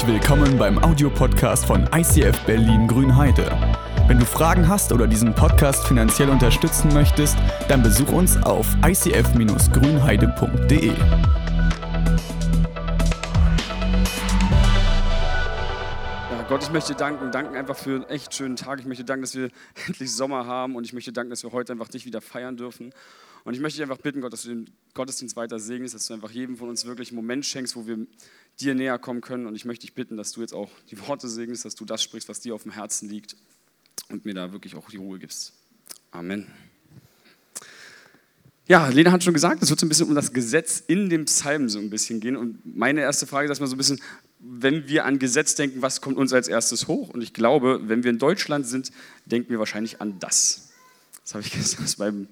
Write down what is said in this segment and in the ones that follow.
Herzlich willkommen beim Audiopodcast von ICF Berlin Grünheide. Wenn du Fragen hast oder diesen Podcast finanziell unterstützen möchtest, dann besuch uns auf icf-grünheide.de. Ja, Gott, ich möchte danken, danken einfach für einen echt schönen Tag. Ich möchte danken, dass wir endlich Sommer haben und ich möchte danken, dass wir heute einfach dich wieder feiern dürfen. Und ich möchte dich einfach bitten, Gott, dass du den Gottesdienst weiter segnest, dass du einfach jedem von uns wirklich einen Moment schenkst, wo wir dir näher kommen können. Und ich möchte dich bitten, dass du jetzt auch die Worte segnest, dass du das sprichst, was dir auf dem Herzen liegt und mir da wirklich auch die Ruhe gibst. Amen. Ja, Lena hat schon gesagt, es wird so ein bisschen um das Gesetz in dem Psalm so ein bisschen gehen. Und meine erste Frage ist erstmal so ein bisschen, wenn wir an Gesetz denken, was kommt uns als erstes hoch? Und ich glaube, wenn wir in Deutschland sind, denken wir wahrscheinlich an das. Das habe ich gesagt beim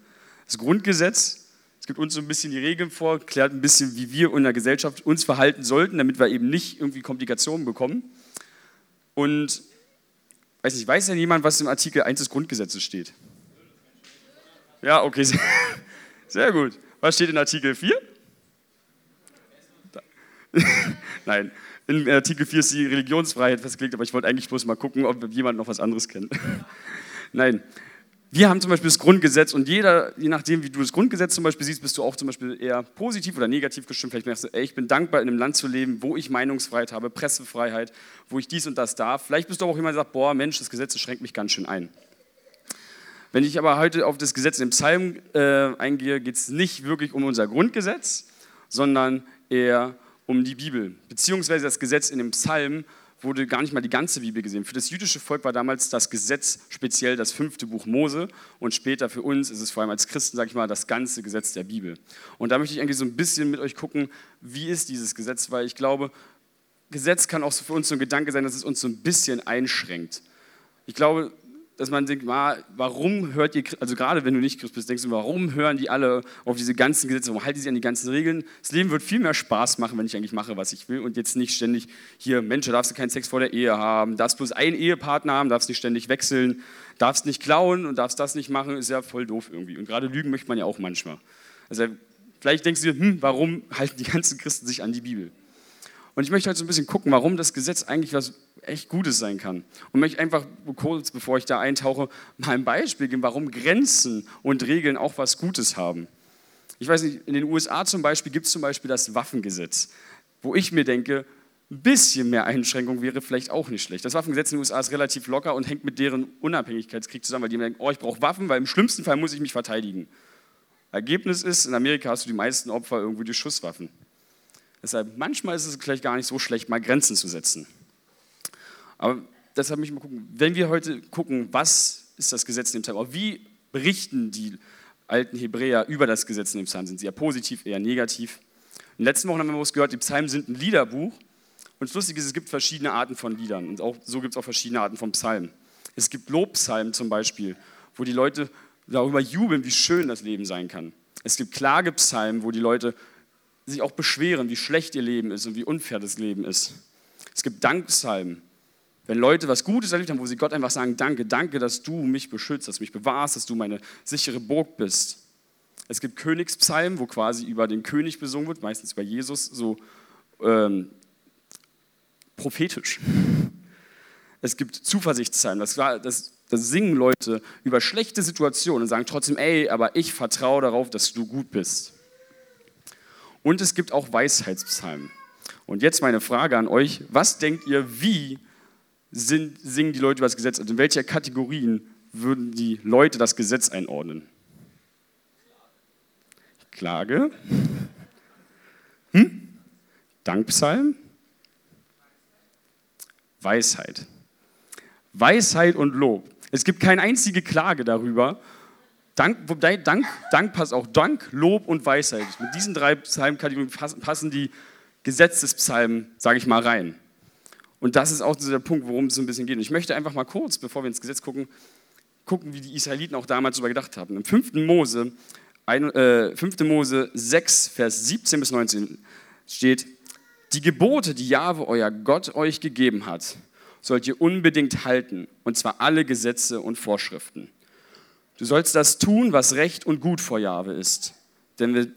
das Grundgesetz. Es gibt uns so ein bisschen die Regeln vor, klärt ein bisschen, wie wir in der Gesellschaft uns verhalten sollten, damit wir eben nicht irgendwie Komplikationen bekommen. Und weiß nicht, weiß denn jemand, was im Artikel 1 des Grundgesetzes steht? Ja, okay, sehr, gut. Was steht in Artikel 4? Nein, in Artikel 4 ist die Religionsfreiheit festgelegt, aber ich wollte eigentlich bloß mal gucken, ob jemand noch was anderes kennt. Nein, wir haben zum Beispiel das Grundgesetz und jeder, je nachdem, wie du das Grundgesetz zum Beispiel siehst, bist du auch zum Beispiel eher positiv oder negativ gestimmt. Vielleicht merkst du, ey, ich bin dankbar, in einem Land zu leben, wo ich Meinungsfreiheit habe, Pressefreiheit, wo ich dies und das darf. Vielleicht bist du auch jemand, der sagt, boah, Mensch, das Gesetz schränkt mich ganz schön ein. Wenn ich aber heute auf das Gesetz im Psalm äh, eingehe, geht es nicht wirklich um unser Grundgesetz, sondern eher um die Bibel, beziehungsweise das Gesetz in dem Psalm wurde gar nicht mal die ganze Bibel gesehen. Für das jüdische Volk war damals das Gesetz speziell das fünfte Buch Mose und später für uns ist es vor allem als Christen, sage ich mal, das ganze Gesetz der Bibel. Und da möchte ich eigentlich so ein bisschen mit euch gucken, wie ist dieses Gesetz, weil ich glaube, Gesetz kann auch für uns so ein Gedanke sein, dass es uns so ein bisschen einschränkt. Ich glaube, dass man denkt, warum hört ihr, also gerade wenn du nicht Christ bist, denkst du, warum hören die alle auf diese ganzen Gesetze, warum halten die sich an die ganzen Regeln? Das Leben wird viel mehr Spaß machen, wenn ich eigentlich mache, was ich will und jetzt nicht ständig hier, Mensch, da darfst du keinen Sex vor der Ehe haben, darfst bloß einen Ehepartner haben, darfst nicht ständig wechseln, darfst nicht klauen und darfst das nicht machen, ist ja voll doof irgendwie. Und gerade lügen möchte man ja auch manchmal. Also vielleicht denkst du dir, hm, warum halten die ganzen Christen sich an die Bibel? Und ich möchte heute so ein bisschen gucken, warum das Gesetz eigentlich was echt Gutes sein kann. Und möchte einfach kurz, bevor ich da eintauche, mal ein Beispiel geben, warum Grenzen und Regeln auch was Gutes haben. Ich weiß nicht, in den USA zum Beispiel gibt es zum Beispiel das Waffengesetz, wo ich mir denke, ein bisschen mehr Einschränkung wäre vielleicht auch nicht schlecht. Das Waffengesetz in den USA ist relativ locker und hängt mit deren Unabhängigkeitskrieg zusammen, weil die denken, oh, ich brauche Waffen, weil im schlimmsten Fall muss ich mich verteidigen. Ergebnis ist, in Amerika hast du die meisten Opfer irgendwie durch Schusswaffen. Deshalb, manchmal ist es vielleicht gar nicht so schlecht, mal Grenzen zu setzen. Aber deshalb möchte ich mal gucken, wenn wir heute gucken, was ist das Gesetz in dem Psalm, wie berichten die alten Hebräer über das Gesetz in dem Psalm? Sind sie eher positiv, eher negativ? In den letzten Wochen haben wir gehört, die Psalmen sind ein Liederbuch. Und das Lustige ist, es gibt verschiedene Arten von Liedern. Und auch, so gibt es auch verschiedene Arten von Psalmen. Es gibt Lobpsalmen zum Beispiel, wo die Leute darüber jubeln, wie schön das Leben sein kann. Es gibt Klagepsalmen, wo die Leute sich auch beschweren, wie schlecht ihr Leben ist und wie unfair das Leben ist. Es gibt Dankpsalmen. Wenn Leute was Gutes erlebt haben, wo sie Gott einfach sagen, danke, danke, dass du mich beschützt, dass du mich bewahrst, dass du meine sichere Burg bist. Es gibt Königspsalmen, wo quasi über den König besungen wird, meistens über Jesus, so ähm, prophetisch. Es gibt Zuversichtspsalmen, das, das, das singen Leute über schlechte Situationen und sagen trotzdem, ey, aber ich vertraue darauf, dass du gut bist. Und es gibt auch Weisheitspsalmen. Und jetzt meine Frage an euch, was denkt ihr, wie sind, singen die Leute über das Gesetz? Also in welcher Kategorien würden die Leute das Gesetz einordnen? Klage? Hm? Dankpsalm? Weisheit. Weisheit und Lob. Es gibt keine einzige Klage darüber, Dank, Dank, Dank passt auch Dank, Lob und Weisheit. Mit diesen drei Psalmkategorien passen die Gesetzespsalmen, sage ich mal, rein. Und das ist auch der Punkt, worum es so ein bisschen geht. Und ich möchte einfach mal kurz, bevor wir ins Gesetz gucken, gucken, wie die Israeliten auch damals darüber gedacht haben. Im 5. Mose, äh, 5. Mose 6, Vers 17 bis 19 steht, die Gebote, die Jahwe, euer Gott, euch gegeben hat, sollt ihr unbedingt halten, und zwar alle Gesetze und Vorschriften. Du sollst das tun, was recht und gut vor Jahwe ist. Denn,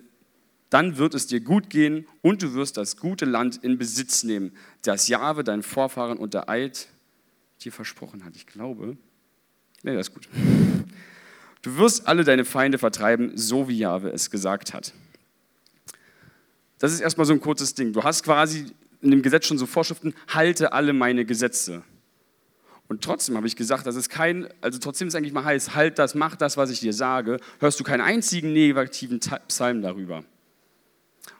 Dann wird es dir gut gehen und du wirst das gute Land in Besitz nehmen, das Jahwe, deinen Vorfahren unter Eid dir versprochen hat. Ich glaube, nee, das ist gut. Du wirst alle deine Feinde vertreiben, so wie Jahwe es gesagt hat. Das ist erstmal so ein kurzes Ding. Du hast quasi in dem Gesetz schon so Vorschriften, halte alle meine Gesetze. Und trotzdem habe ich gesagt, das ist kein, also trotzdem ist eigentlich mal heiß, halt das, mach das, was ich dir sage, hörst du keinen einzigen negativen Psalm darüber.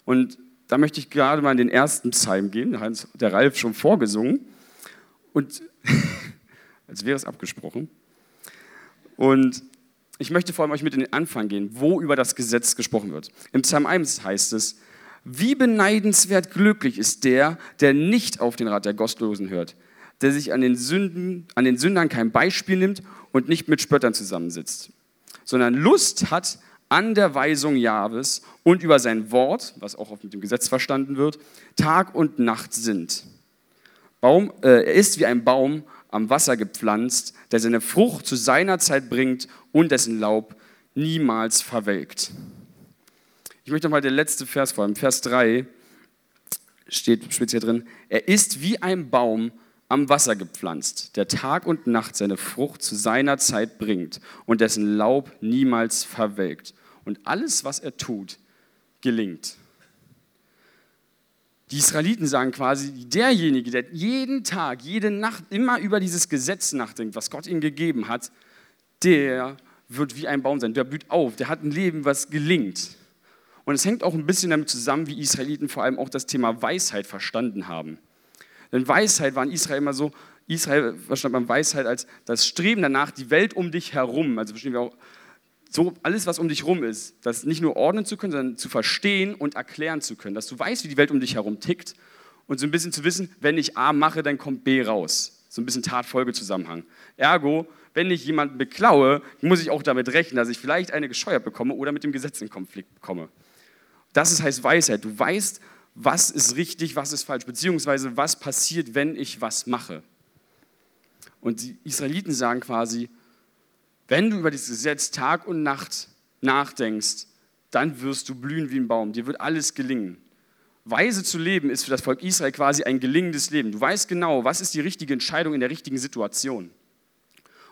Und da möchte ich gerade mal in den ersten Psalm gehen, da hat der Ralf schon vorgesungen. Und als wäre es abgesprochen. Und ich möchte vor allem euch mit in den Anfang gehen, wo über das Gesetz gesprochen wird. Im Psalm 1 heißt es, wie beneidenswert glücklich ist der, der nicht auf den Rat der Gottlosen hört, der sich an den, Sünden, an den Sündern kein Beispiel nimmt und nicht mit Spöttern zusammensitzt, sondern Lust hat an der Weisung Jahwes und über sein Wort, was auch mit dem Gesetz verstanden wird, Tag und Nacht sind. Baum, äh, er ist wie ein Baum am Wasser gepflanzt, der seine Frucht zu seiner Zeit bringt und dessen Laub niemals verwelkt. Ich möchte nochmal den letzten Vers vor allem, Vers 3 steht speziell drin, er ist wie ein Baum am Wasser gepflanzt, der Tag und Nacht seine Frucht zu seiner Zeit bringt und dessen Laub niemals verwelkt. Und alles, was er tut, gelingt. Die Israeliten sagen quasi, derjenige, der jeden Tag, jede Nacht immer über dieses Gesetz nachdenkt, was Gott ihm gegeben hat, der wird wie ein Baum sein, der blüht auf, der hat ein Leben, was gelingt. Und es hängt auch ein bisschen damit zusammen, wie Israeliten vor allem auch das Thema Weisheit verstanden haben. Denn Weisheit war in Israel immer so, Israel verstand man Weisheit als das Streben danach, die Welt um dich herum, also verstehen wir auch so alles, was um dich herum ist, das nicht nur ordnen zu können, sondern zu verstehen und erklären zu können, dass du weißt, wie die Welt um dich herum tickt und so ein bisschen zu wissen, wenn ich A mache, dann kommt B raus. So ein bisschen Tat-Folge-Zusammenhang. Ergo, wenn ich jemanden beklaue, muss ich auch damit rechnen, dass ich vielleicht eine gescheuert bekomme oder mit dem Gesetz in Konflikt bekomme. Das ist, heißt Weisheit. Du weißt, was ist richtig, was ist falsch, beziehungsweise was passiert, wenn ich was mache. Und die Israeliten sagen quasi, wenn du über dieses Gesetz Tag und Nacht nachdenkst, dann wirst du blühen wie ein Baum. Dir wird alles gelingen. Weise zu leben ist für das Volk Israel quasi ein gelingendes Leben. Du weißt genau, was ist die richtige Entscheidung in der richtigen Situation.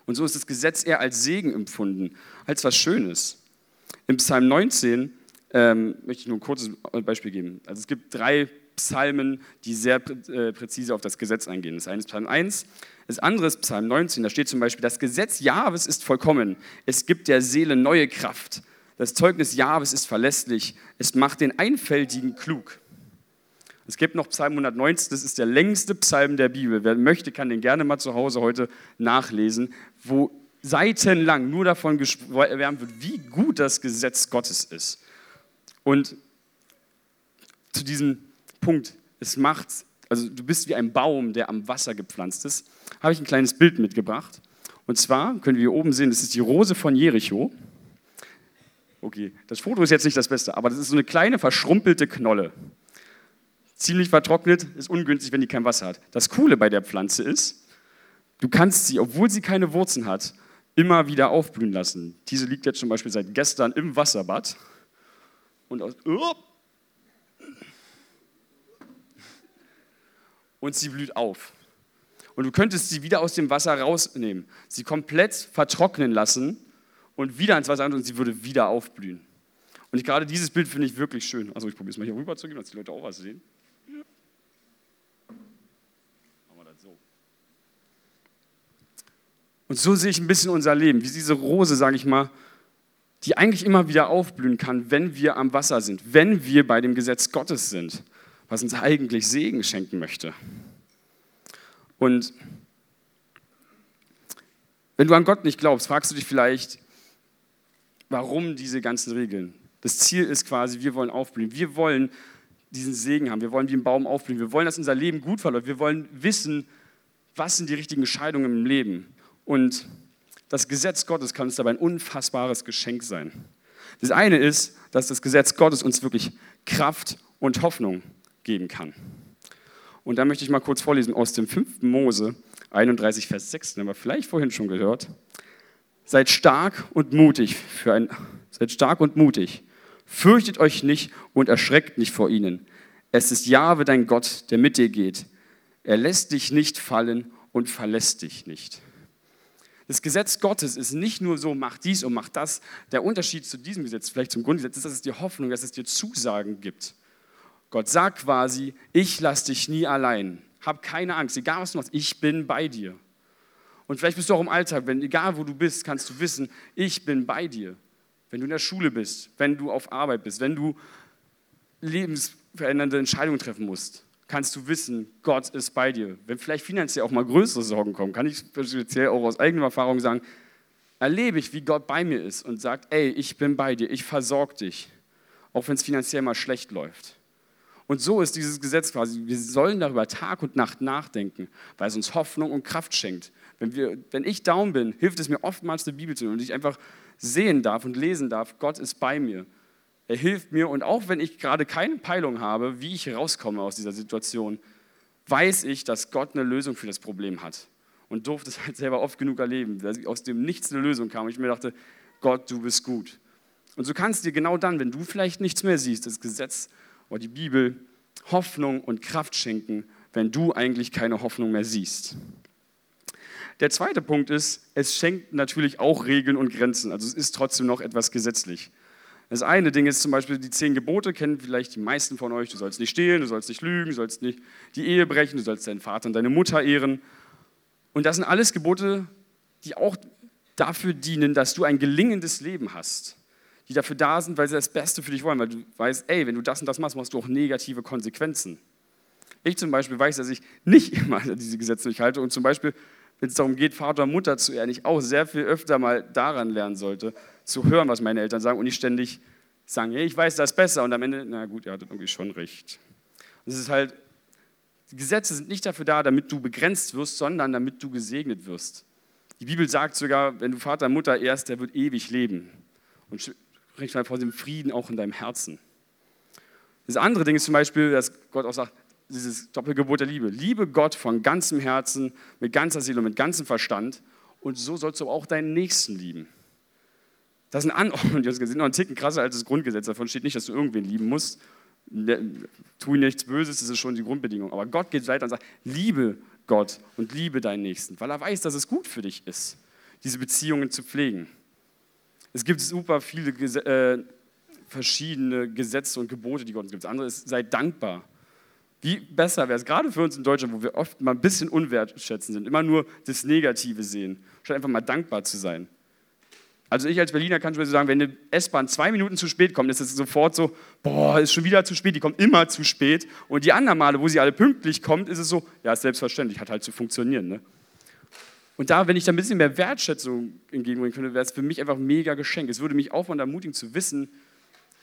Und so ist das Gesetz eher als Segen empfunden, als was Schönes. Im Psalm 19 ähm, möchte ich nur ein kurzes Beispiel geben. Also es gibt drei Psalmen, die sehr äh, präzise auf das Gesetz eingehen. Das eine ist Psalm 1, das andere ist Psalm 19, da steht zum Beispiel, das Gesetz Jahwes ist vollkommen, es gibt der Seele neue Kraft. Das Zeugnis Jahwes ist verlässlich, es macht den Einfältigen klug. Es gibt noch Psalm 119, das ist der längste Psalm der Bibel. Wer möchte, kann den gerne mal zu Hause heute nachlesen, wo seitenlang nur davon erwärmt wird, wie gut das Gesetz Gottes ist. Und zu diesem Punkt, es macht, also du bist wie ein Baum, der am Wasser gepflanzt ist habe ich ein kleines Bild mitgebracht. Und zwar können wir hier oben sehen, das ist die Rose von Jericho. Okay, das Foto ist jetzt nicht das Beste, aber das ist so eine kleine verschrumpelte Knolle. Ziemlich vertrocknet, ist ungünstig, wenn die kein Wasser hat. Das Coole bei der Pflanze ist, du kannst sie, obwohl sie keine Wurzeln hat, immer wieder aufblühen lassen. Diese liegt jetzt zum Beispiel seit gestern im Wasserbad. Und, aus, oh, und sie blüht auf und du könntest sie wieder aus dem Wasser rausnehmen, sie komplett vertrocknen lassen und wieder ins Wasser und sie würde wieder aufblühen. Und ich, gerade dieses Bild finde ich wirklich schön. Also ich probiere es mal hier rüber zu gehen, dass die Leute auch was sehen. Und so sehe ich ein bisschen unser Leben, wie diese Rose, sage ich mal, die eigentlich immer wieder aufblühen kann, wenn wir am Wasser sind, wenn wir bei dem Gesetz Gottes sind, was uns eigentlich Segen schenken möchte. Und wenn du an Gott nicht glaubst, fragst du dich vielleicht, warum diese ganzen Regeln? Das Ziel ist quasi, wir wollen aufblühen. Wir wollen diesen Segen haben. Wir wollen wie ein Baum aufblühen. Wir wollen, dass unser Leben gut verläuft. Wir wollen wissen, was sind die richtigen Entscheidungen im Leben. Und das Gesetz Gottes kann uns dabei ein unfassbares Geschenk sein. Das eine ist, dass das Gesetz Gottes uns wirklich Kraft und Hoffnung geben kann. Und da möchte ich mal kurz vorlesen aus dem 5. Mose 31, Vers 6, den haben wir vielleicht vorhin schon gehört. Seid stark und mutig für ein, seid stark und mutig. Fürchtet euch nicht und erschreckt nicht vor ihnen. Es ist Jahwe dein Gott, der mit dir geht. Er lässt dich nicht fallen und verlässt dich nicht. Das Gesetz Gottes ist nicht nur so, mach dies und mach das. Der Unterschied zu diesem Gesetz, vielleicht zum Grundgesetz, ist, dass es dir Hoffnung, dass es dir Zusagen gibt. Gott sagt quasi, ich lasse dich nie allein. Hab keine Angst, egal was du machst, ich bin bei dir. Und vielleicht bist du auch im Alltag, wenn egal wo du bist, kannst du wissen, ich bin bei dir. Wenn du in der Schule bist, wenn du auf Arbeit bist, wenn du lebensverändernde Entscheidungen treffen musst, kannst du wissen, Gott ist bei dir. Wenn vielleicht finanziell auch mal größere Sorgen kommen, kann ich speziell auch aus eigener Erfahrung sagen, erlebe ich, wie Gott bei mir ist und sagt, ey, ich bin bei dir, ich versorge dich, auch wenn es finanziell mal schlecht läuft. Und so ist dieses Gesetz quasi. Wir sollen darüber Tag und Nacht nachdenken, weil es uns Hoffnung und Kraft schenkt. Wenn, wir, wenn ich down bin, hilft es mir oftmals, die Bibel zu nehmen und ich einfach sehen darf und lesen darf, Gott ist bei mir. Er hilft mir und auch wenn ich gerade keine Peilung habe, wie ich rauskomme aus dieser Situation, weiß ich, dass Gott eine Lösung für das Problem hat. Und durfte es halt selber oft genug erleben, dass aus dem Nichts eine Lösung kam und ich mir dachte, Gott, du bist gut. Und so kannst du dir genau dann, wenn du vielleicht nichts mehr siehst, das Gesetz oder die Bibel Hoffnung und Kraft schenken, wenn du eigentlich keine Hoffnung mehr siehst. Der zweite Punkt ist, es schenkt natürlich auch Regeln und Grenzen. Also es ist trotzdem noch etwas gesetzlich. Das eine Ding ist zum Beispiel die zehn Gebote, kennen vielleicht die meisten von euch. Du sollst nicht stehlen, du sollst nicht lügen, du sollst nicht die Ehe brechen, du sollst deinen Vater und deine Mutter ehren. Und das sind alles Gebote, die auch dafür dienen, dass du ein gelingendes Leben hast die dafür da sind, weil sie das Beste für dich wollen, weil du weißt, ey, wenn du das und das machst, machst du auch negative Konsequenzen. Ich zum Beispiel weiß, dass ich nicht immer diese Gesetze durchhalte und zum Beispiel, wenn es darum geht, Vater und Mutter zu ehren, ich auch sehr viel öfter mal daran lernen sollte, zu hören, was meine Eltern sagen und nicht ständig sagen, hey, ich weiß das besser und am Ende, na gut, ihr hattet irgendwie schon recht. Und es ist halt, die Gesetze sind nicht dafür da, damit du begrenzt wirst, sondern damit du gesegnet wirst. Die Bibel sagt sogar, wenn du Vater und Mutter ehrst, der wird ewig leben. Und bringt vor dem Frieden auch in deinem Herzen. Das andere Ding ist zum Beispiel, dass Gott auch sagt, dieses Doppelgebot der Liebe. Liebe Gott von ganzem Herzen, mit ganzer Seele und mit ganzem Verstand. Und so sollst du auch deinen Nächsten lieben. Das ist ein Anordnung, die sind noch ein Ticken krasser als das Grundgesetz. Davon steht nicht, dass du irgendwen lieben musst. Ne, tu nichts Böses, das ist schon die Grundbedingung. Aber Gott geht weiter und sagt, liebe Gott und liebe deinen Nächsten, weil er weiß, dass es gut für dich ist, diese Beziehungen zu pflegen. Es gibt super viele äh, verschiedene Gesetze und Gebote, die Gott uns gibt. Das andere ist, sei dankbar. Wie besser wäre es, gerade für uns in Deutschland, wo wir oft mal ein bisschen unwertschätzend sind, immer nur das Negative sehen, statt einfach mal dankbar zu sein. Also ich als Berliner kann schon sagen, wenn eine S-Bahn zwei Minuten zu spät kommt, ist es sofort so, boah, ist schon wieder zu spät, die kommt immer zu spät. Und die anderen Male, wo sie alle pünktlich kommt, ist es so, ja, ist selbstverständlich, hat halt zu funktionieren. Ne? Und da, wenn ich da ein bisschen mehr Wertschätzung entgegenbringen könnte, wäre es für mich einfach ein mega Geschenk. Es würde mich mal ermutigen zu wissen,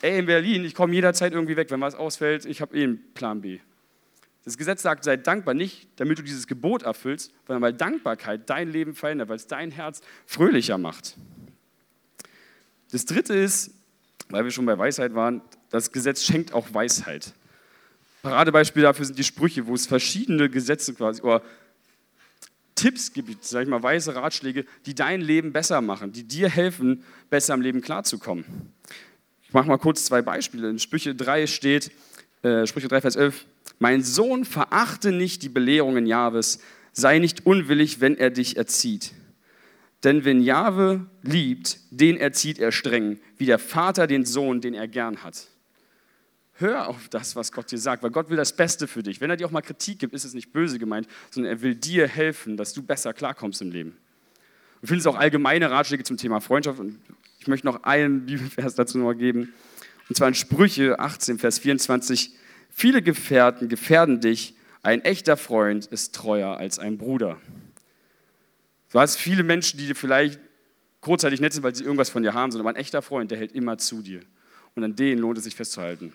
ey, in Berlin, ich komme jederzeit irgendwie weg, wenn was ausfällt, ich habe eh einen Plan B. Das Gesetz sagt, sei dankbar nicht, damit du dieses Gebot erfüllst, sondern weil Dankbarkeit dein Leben verändert, weil es dein Herz fröhlicher macht. Das dritte ist, weil wir schon bei Weisheit waren, das Gesetz schenkt auch Weisheit. Paradebeispiel dafür sind die Sprüche, wo es verschiedene Gesetze quasi, oder Tipps gibt, sag ich mal, weise Ratschläge, die dein Leben besser machen, die dir helfen, besser im Leben klarzukommen. Ich mache mal kurz zwei Beispiele. In Sprüche 3 steht, äh, Sprüche 3, Vers 11, mein Sohn, verachte nicht die Belehrungen Jahwes, sei nicht unwillig, wenn er dich erzieht. Denn wenn Jahwe liebt, den erzieht er streng, wie der Vater den Sohn, den er gern hat. Hör auf das, was Gott dir sagt, weil Gott will das Beste für dich. Wenn er dir auch mal Kritik gibt, ist es nicht böse gemeint, sondern er will dir helfen, dass du besser klarkommst im Leben. Du findest auch allgemeine Ratschläge zum Thema Freundschaft und ich möchte noch einen Bibelvers dazu noch geben. Und zwar in Sprüche 18, Vers 24. Viele Gefährten gefährden dich, ein echter Freund ist treuer als ein Bruder. Du hast viele Menschen, die dir vielleicht kurzzeitig nett sind, weil sie irgendwas von dir haben, sondern ein echter Freund, der hält immer zu dir. Und an denen lohnt es sich festzuhalten.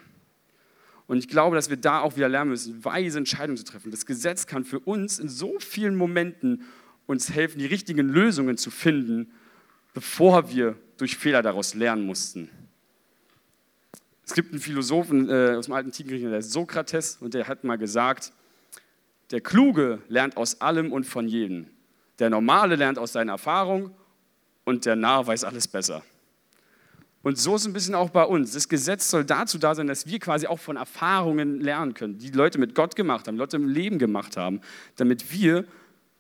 Und ich glaube, dass wir da auch wieder lernen müssen, weise Entscheidungen zu treffen. Das Gesetz kann für uns in so vielen Momenten uns helfen, die richtigen Lösungen zu finden, bevor wir durch Fehler daraus lernen mussten. Es gibt einen Philosophen äh, aus dem alten Griechenland, der ist Sokrates, und der hat mal gesagt, der Kluge lernt aus allem und von jedem. Der Normale lernt aus seiner Erfahrung und der Narr weiß alles besser. Und so ist es ein bisschen auch bei uns. Das Gesetz soll dazu da sein, dass wir quasi auch von Erfahrungen lernen können, die Leute mit Gott gemacht haben, Leute im Leben gemacht haben, damit wir,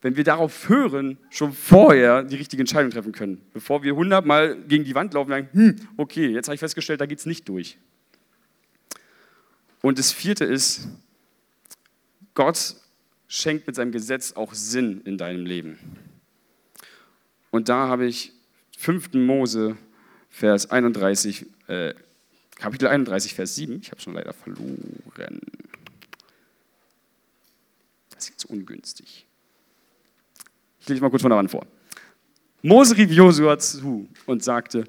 wenn wir darauf hören, schon vorher die richtige Entscheidung treffen können. Bevor wir hundertmal gegen die Wand laufen und sagen, hm, okay, jetzt habe ich festgestellt, da geht es nicht durch. Und das vierte ist, Gott schenkt mit seinem Gesetz auch Sinn in deinem Leben. Und da habe ich 5. Mose Vers 31, äh, Kapitel 31, Vers 7. Ich habe schon leider verloren. Das ist jetzt ungünstig. Ich lese mal kurz von der Wand vor. Mose rief Josua zu und sagte,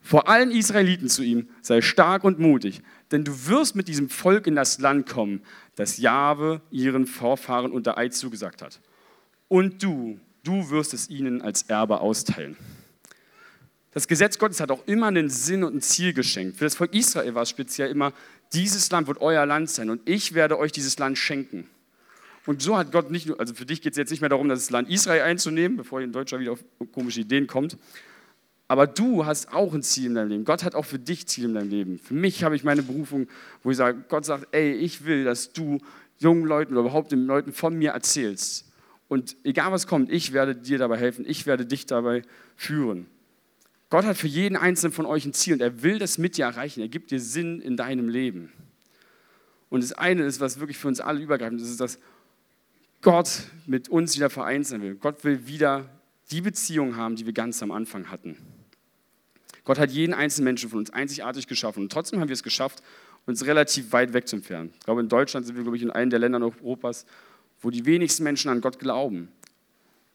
vor allen Israeliten zu ihm, sei stark und mutig, denn du wirst mit diesem Volk in das Land kommen, das Jahwe ihren Vorfahren unter Eid zugesagt hat. Und du, du wirst es ihnen als Erbe austeilen. Das Gesetz Gottes hat auch immer einen Sinn und ein Ziel geschenkt. Für das Volk Israel war es speziell immer, dieses Land wird euer Land sein und ich werde euch dieses Land schenken. Und so hat Gott nicht nur, also für dich geht es jetzt nicht mehr darum, das Land Israel einzunehmen, bevor ein Deutscher wieder auf komische Ideen kommt. Aber du hast auch ein Ziel in deinem Leben. Gott hat auch für dich Ziel in deinem Leben. Für mich habe ich meine Berufung, wo ich sage, Gott sagt, ey, ich will, dass du jungen Leuten oder überhaupt den Leuten von mir erzählst. Und egal was kommt, ich werde dir dabei helfen, ich werde dich dabei führen. Gott hat für jeden einzelnen von euch ein Ziel und er will das mit dir erreichen. Er gibt dir Sinn in deinem Leben. Und das eine ist, was wirklich für uns alle übergreifend ist, ist, dass Gott mit uns wieder vereint sein will. Gott will wieder die Beziehung haben, die wir ganz am Anfang hatten. Gott hat jeden einzelnen Menschen von uns einzigartig geschaffen und trotzdem haben wir es geschafft, uns relativ weit weg zu entfernen. Ich glaube, in Deutschland sind wir, glaube ich, in einem der Länder Europas, wo die wenigsten Menschen an Gott glauben,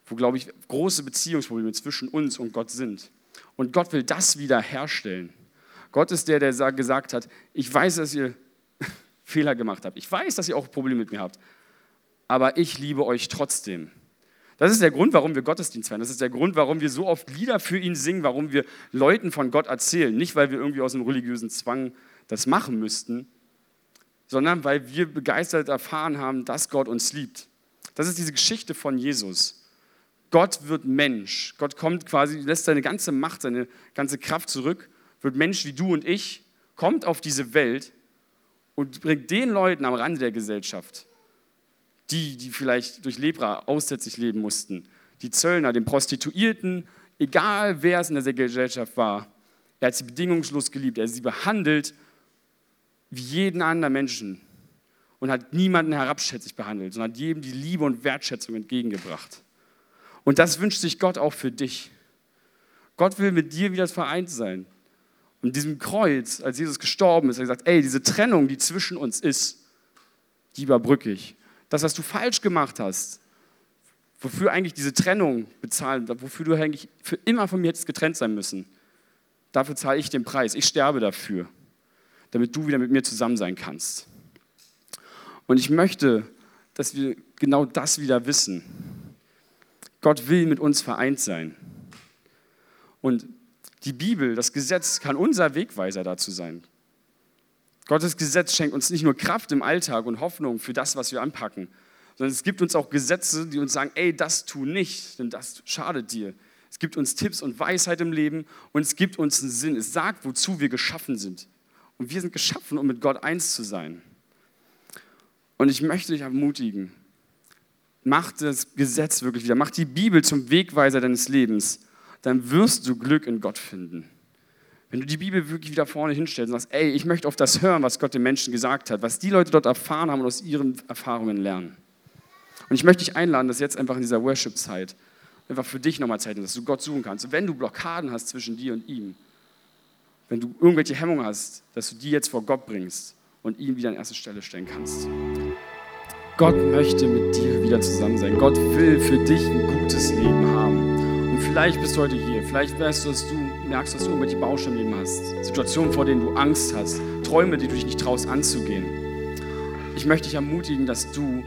wo, glaube ich, große Beziehungsprobleme zwischen uns und Gott sind. Und Gott will das wieder herstellen. Gott ist der, der gesagt hat, ich weiß, dass ihr Fehler gemacht habt. Ich weiß, dass ihr auch Probleme mit mir habt. Aber ich liebe euch trotzdem. Das ist der Grund, warum wir Gottesdienst feiern. Das ist der Grund, warum wir so oft Lieder für ihn singen, warum wir Leuten von Gott erzählen. Nicht, weil wir irgendwie aus einem religiösen Zwang das machen müssten, sondern weil wir begeistert erfahren haben, dass Gott uns liebt. Das ist diese Geschichte von Jesus. Gott wird Mensch. Gott kommt quasi, lässt seine ganze Macht, seine ganze Kraft zurück, wird Mensch wie du und ich, kommt auf diese Welt und bringt den Leuten am Rande der Gesellschaft, die, die vielleicht durch Lepra aussätzlich leben mussten, die Zöllner, den Prostituierten, egal wer es in der Gesellschaft war, er hat sie bedingungslos geliebt, er hat sie behandelt wie jeden anderen Menschen und hat niemanden herabschätzig behandelt, sondern hat jedem die Liebe und Wertschätzung entgegengebracht. Und das wünscht sich Gott auch für dich. Gott will mit dir wieder vereint sein. Und diesem Kreuz, als Jesus gestorben ist, hat er gesagt, ey, diese Trennung, die zwischen uns ist, die überbrücke ich. Das, was du falsch gemacht hast, wofür eigentlich diese Trennung bezahlen, wofür du eigentlich für immer von mir hättest getrennt sein müssen, dafür zahle ich den Preis. Ich sterbe dafür, damit du wieder mit mir zusammen sein kannst. Und ich möchte, dass wir genau das wieder wissen. Gott will mit uns vereint sein. Und die Bibel, das Gesetz kann unser Wegweiser dazu sein. Gottes Gesetz schenkt uns nicht nur Kraft im Alltag und Hoffnung für das, was wir anpacken, sondern es gibt uns auch Gesetze, die uns sagen, ey, das tu nicht, denn das schadet dir. Es gibt uns Tipps und Weisheit im Leben und es gibt uns einen Sinn. Es sagt, wozu wir geschaffen sind. Und wir sind geschaffen, um mit Gott eins zu sein. Und ich möchte dich ermutigen, mach das Gesetz wirklich wieder, mach die Bibel zum Wegweiser deines Lebens, dann wirst du Glück in Gott finden. Wenn du die Bibel wirklich wieder vorne hinstellst und sagst, ey, ich möchte auf das hören, was Gott den Menschen gesagt hat, was die Leute dort erfahren haben und aus ihren Erfahrungen lernen. Und ich möchte dich einladen, dass jetzt einfach in dieser Worship-Zeit einfach für dich nochmal Zeit ist, dass du Gott suchen kannst. Und wenn du Blockaden hast zwischen dir und ihm, wenn du irgendwelche Hemmungen hast, dass du die jetzt vor Gott bringst und ihn wieder an erste Stelle stellen kannst. Gott möchte mit dir wieder zusammen sein. Gott will für dich ein gutes Leben haben. Und vielleicht bist du heute hier. Vielleicht weißt du, dass du merkst, dass du irgendwelche Baustellen im Leben hast. Situationen, vor denen du Angst hast. Träume, die du dich nicht traust anzugehen. Ich möchte dich ermutigen, dass du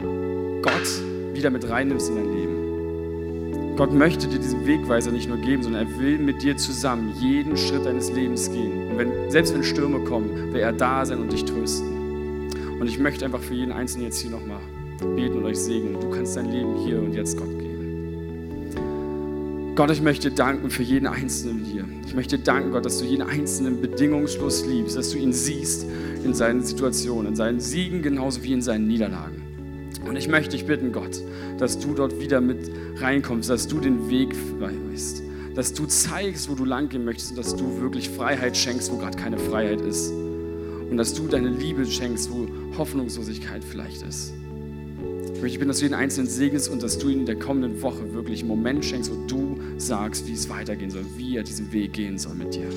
Gott wieder mit reinnimmst in dein Leben. Gott möchte dir diesen Wegweiser nicht nur geben, sondern er will mit dir zusammen jeden Schritt deines Lebens gehen. Und wenn, selbst wenn Stürme kommen, will er da sein und dich trösten. Und ich möchte einfach für jeden Einzelnen jetzt hier nochmal beten und euch segnen. Du kannst dein Leben hier und jetzt Gott geben. Gott, ich möchte danken für jeden Einzelnen hier. Ich möchte danken, Gott, dass du jeden Einzelnen bedingungslos liebst, dass du ihn siehst in seinen Situationen, in seinen Siegen genauso wie in seinen Niederlagen. Und ich möchte dich bitten, Gott, dass du dort wieder mit reinkommst, dass du den Weg weißt, dass du zeigst, wo du langgehen möchtest und dass du wirklich Freiheit schenkst, wo gerade keine Freiheit ist. Und dass du deine Liebe schenkst, wo Hoffnungslosigkeit vielleicht ist. Ich möchte dass du jeden Einzelnen segnest und dass du ihm in der kommenden Woche wirklich einen Moment schenkst, wo du sagst, wie es weitergehen soll, wie er diesen Weg gehen soll mit dir.